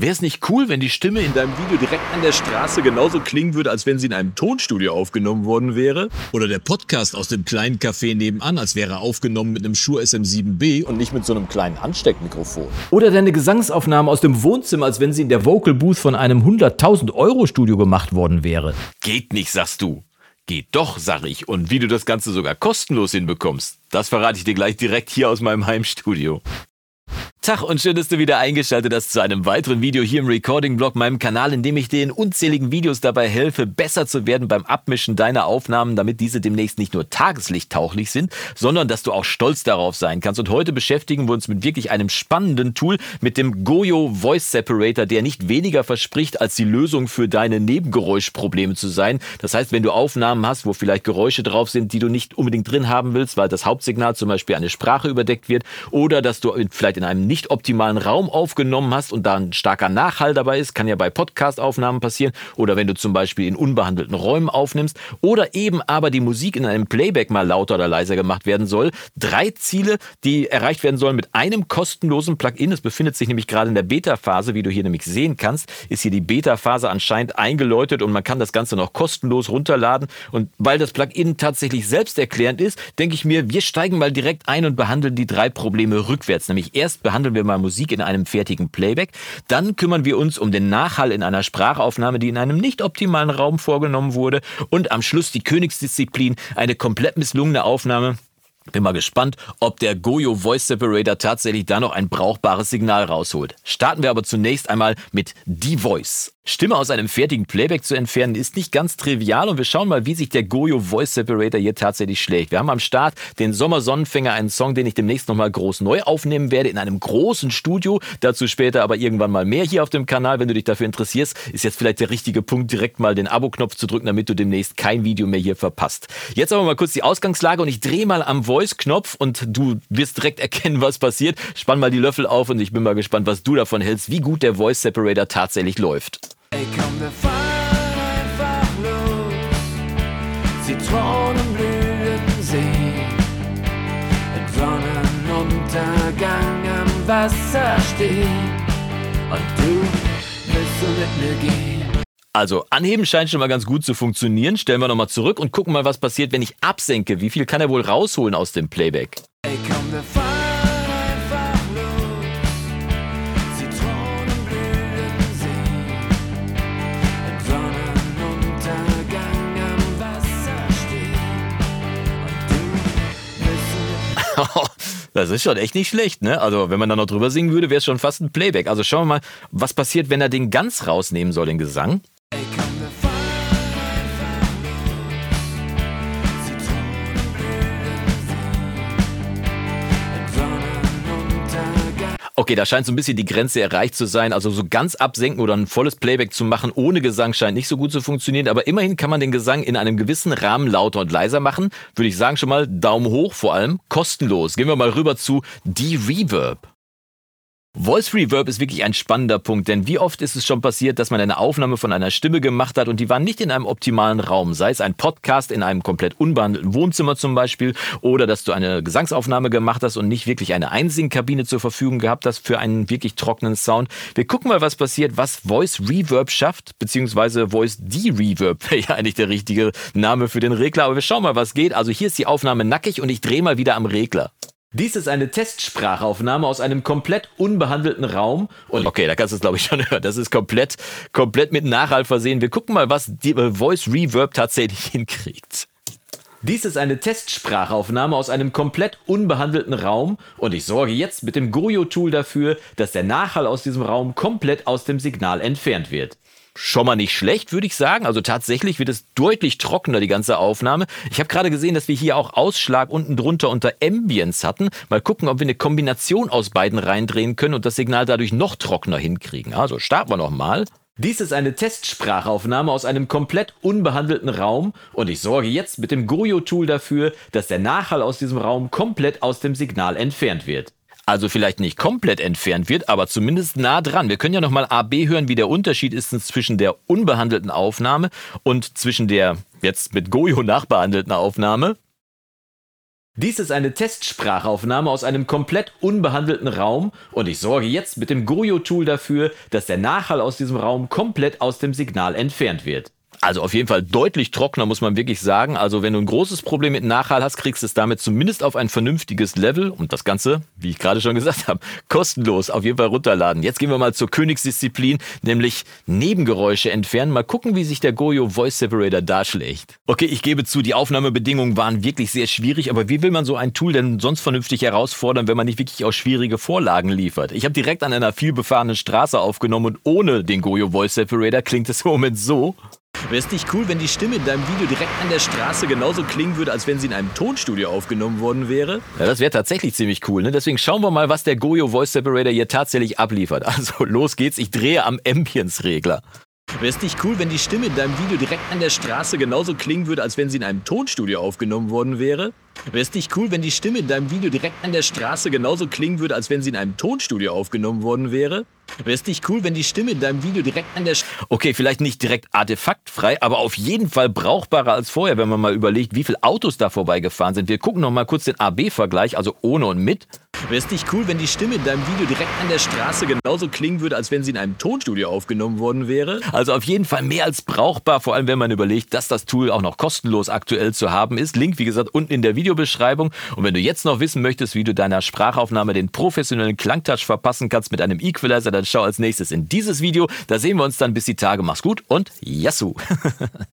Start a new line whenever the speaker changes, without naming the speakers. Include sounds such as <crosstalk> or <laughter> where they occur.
Wäre es nicht cool, wenn die Stimme in deinem Video direkt an der Straße genauso klingen würde, als wenn sie in einem Tonstudio aufgenommen worden wäre? Oder der Podcast aus dem kleinen Café nebenan, als wäre er aufgenommen mit einem Shure SM7B und nicht mit so einem kleinen Ansteckmikrofon?
Oder deine Gesangsaufnahme aus dem Wohnzimmer, als wenn sie in der Vocal Booth von einem 100.000 Euro Studio gemacht worden wäre?
Geht nicht, sagst du. Geht doch, sag ich. Und wie du das Ganze sogar kostenlos hinbekommst, das verrate ich dir gleich direkt hier aus meinem Heimstudio. Tag und schön, dass du wieder eingeschaltet hast zu einem weiteren Video hier im Recording-Blog, meinem Kanal, in dem ich dir in unzähligen Videos dabei helfe, besser zu werden beim Abmischen deiner Aufnahmen, damit diese demnächst nicht nur tageslichttauchlich sind, sondern dass du auch stolz darauf sein kannst. Und heute beschäftigen wir uns mit wirklich einem spannenden Tool, mit dem Goyo Voice Separator, der nicht weniger verspricht, als die Lösung für deine Nebengeräuschprobleme zu sein. Das heißt, wenn du Aufnahmen hast, wo vielleicht Geräusche drauf sind, die du nicht unbedingt drin haben willst, weil das Hauptsignal zum Beispiel eine Sprache überdeckt wird, oder dass du vielleicht in einem nicht optimalen Raum aufgenommen hast und da ein starker Nachhall dabei ist, kann ja bei Podcast-Aufnahmen passieren oder wenn du zum Beispiel in unbehandelten Räumen aufnimmst oder eben aber die Musik in einem Playback mal lauter oder leiser gemacht werden soll. Drei Ziele, die erreicht werden sollen mit einem kostenlosen Plugin. Es befindet sich nämlich gerade in der Beta-Phase, wie du hier nämlich sehen kannst, ist hier die Beta-Phase anscheinend eingeläutet und man kann das Ganze noch kostenlos runterladen. Und weil das Plugin tatsächlich selbsterklärend ist, denke ich mir, wir steigen mal direkt ein und behandeln die drei Probleme rückwärts. Nämlich erst behandeln behandeln wir mal Musik in einem fertigen Playback. Dann kümmern wir uns um den Nachhall in einer Sprachaufnahme, die in einem nicht optimalen Raum vorgenommen wurde. Und am Schluss die Königsdisziplin, eine komplett misslungene Aufnahme, bin mal gespannt, ob der Goyo Voice Separator tatsächlich da noch ein brauchbares Signal rausholt. Starten wir aber zunächst einmal mit Die Voice. Stimme aus einem fertigen Playback zu entfernen ist nicht ganz trivial und wir schauen mal, wie sich der Goyo Voice Separator hier tatsächlich schlägt. Wir haben am Start den Sommersonnenfänger, einen Song, den ich demnächst nochmal groß neu aufnehmen werde in einem großen Studio. Dazu später aber irgendwann mal mehr hier auf dem Kanal. Wenn du dich dafür interessierst, ist jetzt vielleicht der richtige Punkt, direkt mal den Abo-Knopf zu drücken, damit du demnächst kein Video mehr hier verpasst. Jetzt aber mal kurz die Ausgangslage und ich drehe mal am Voice-Knopf und du wirst direkt erkennen, was passiert. Spann mal die Löffel auf und ich bin mal gespannt, was du davon hältst, wie gut der Voice Separator tatsächlich läuft. Ey, komm, wir fahren einfach los. Zitronenblütensee. Im Sonnenuntergang am Wasser stehen. Und du willst so mit mir gehen. Also, anheben scheint schon mal ganz gut zu funktionieren. Stellen wir nochmal zurück und gucken mal, was passiert, wenn ich absenke. Wie viel kann er wohl rausholen aus dem Playback? Ey, komm, wir fahren <laughs> Das ist schon echt nicht schlecht, ne? Also, wenn man da noch drüber singen würde, wäre es schon fast ein Playback. Also, schauen wir mal, was passiert, wenn er den ganz rausnehmen soll, den Gesang. Okay, da scheint so ein bisschen die Grenze erreicht zu sein. Also so ganz absenken oder ein volles Playback zu machen ohne Gesang scheint nicht so gut zu funktionieren. Aber immerhin kann man den Gesang in einem gewissen Rahmen lauter und leiser machen. Würde ich sagen schon mal Daumen hoch, vor allem kostenlos. Gehen wir mal rüber zu D-Reverb. Voice Reverb ist wirklich ein spannender Punkt, denn wie oft ist es schon passiert, dass man eine Aufnahme von einer Stimme gemacht hat und die war nicht in einem optimalen Raum, sei es ein Podcast in einem komplett unbehandelten Wohnzimmer zum Beispiel oder dass du eine Gesangsaufnahme gemacht hast und nicht wirklich eine Einsingkabine zur Verfügung gehabt hast für einen wirklich trockenen Sound. Wir gucken mal, was passiert, was Voice Reverb schafft, beziehungsweise Voice De-Reverb <laughs> wäre ja eigentlich der richtige Name für den Regler, aber wir schauen mal, was geht. Also hier ist die Aufnahme nackig und ich drehe mal wieder am Regler. Dies ist eine Testsprachaufnahme aus einem komplett unbehandelten Raum. Und okay, da kannst du es glaube ich schon <laughs> hören. Das ist komplett, komplett mit Nachhall versehen. Wir gucken mal, was die äh, Voice Reverb tatsächlich <laughs> hinkriegt. Dies ist eine Testsprachaufnahme aus einem komplett unbehandelten Raum und ich sorge jetzt mit dem Goyo-Tool dafür, dass der Nachhall aus diesem Raum komplett aus dem Signal entfernt wird schon mal nicht schlecht, würde ich sagen. Also tatsächlich wird es deutlich trockener, die ganze Aufnahme. Ich habe gerade gesehen, dass wir hier auch Ausschlag unten drunter unter Ambience hatten. Mal gucken, ob wir eine Kombination aus beiden reindrehen können und das Signal dadurch noch trockener hinkriegen. Also starten wir nochmal. Dies ist eine Testsprachaufnahme aus einem komplett unbehandelten Raum und ich sorge jetzt mit dem Goyo-Tool dafür, dass der Nachhall aus diesem Raum komplett aus dem Signal entfernt wird also vielleicht nicht komplett entfernt wird, aber zumindest nah dran. Wir können ja nochmal AB hören, wie der Unterschied ist zwischen der unbehandelten Aufnahme und zwischen der jetzt mit Goyo nachbehandelten Aufnahme. Dies ist eine Testsprachaufnahme aus einem komplett unbehandelten Raum und ich sorge jetzt mit dem Goyo-Tool dafür, dass der Nachhall aus diesem Raum komplett aus dem Signal entfernt wird. Also auf jeden Fall deutlich trockener, muss man wirklich sagen. Also wenn du ein großes Problem mit Nachhall hast, kriegst du es damit zumindest auf ein vernünftiges Level und das Ganze, wie ich gerade schon gesagt habe, kostenlos auf jeden Fall runterladen. Jetzt gehen wir mal zur Königsdisziplin, nämlich Nebengeräusche entfernen. Mal gucken, wie sich der Goyo Voice Separator darschlägt. Okay, ich gebe zu, die Aufnahmebedingungen waren wirklich sehr schwierig, aber wie will man so ein Tool denn sonst vernünftig herausfordern, wenn man nicht wirklich auch schwierige Vorlagen liefert? Ich habe direkt an einer vielbefahrenen Straße aufgenommen und ohne den Goyo Voice Separator klingt es im Moment so. Wäre es nicht cool, wenn die Stimme in deinem Video direkt an der Straße genauso klingen würde, als wenn sie in einem Tonstudio aufgenommen worden wäre? Ja, das wäre tatsächlich ziemlich cool. Ne? Deswegen schauen wir mal, was der Goyo Voice Separator hier tatsächlich abliefert. <laughs> Also los geht's, ich drehe am Ambience-Regler. Wäre es nicht cool, wenn die Stimme in deinem Video direkt an der Straße genauso klingen würde, als wenn sie in einem Tonstudio aufgenommen worden wäre? Wäre es nicht cool, wenn die Stimme in deinem Video direkt an der Straße genauso klingen würde, als wenn sie in einem Tonstudio aufgenommen worden wäre? Wäre es nicht cool, wenn die Stimme in deinem Video direkt an der... Sch okay, vielleicht nicht direkt artefaktfrei, aber auf jeden Fall brauchbarer als vorher, wenn man mal überlegt, wie viele Autos da vorbeigefahren sind. Wir gucken noch mal kurz den AB-Vergleich, also ohne und mit. Wäre es nicht cool, wenn die Stimme in deinem Video direkt an der Straße genauso klingen würde, als wenn sie in einem Tonstudio aufgenommen worden wäre? Also auf jeden Fall mehr als brauchbar, vor allem wenn man überlegt, dass das Tool auch noch kostenlos aktuell zu haben ist. Link, wie gesagt, unten in der Videobeschreibung. Und wenn du jetzt noch wissen möchtest, wie du deiner Sprachaufnahme den professionellen Klangtouch verpassen kannst mit einem Equalizer, dann schau als nächstes in dieses Video. Da sehen wir uns dann bis die Tage. Mach's gut und Yassou! <laughs>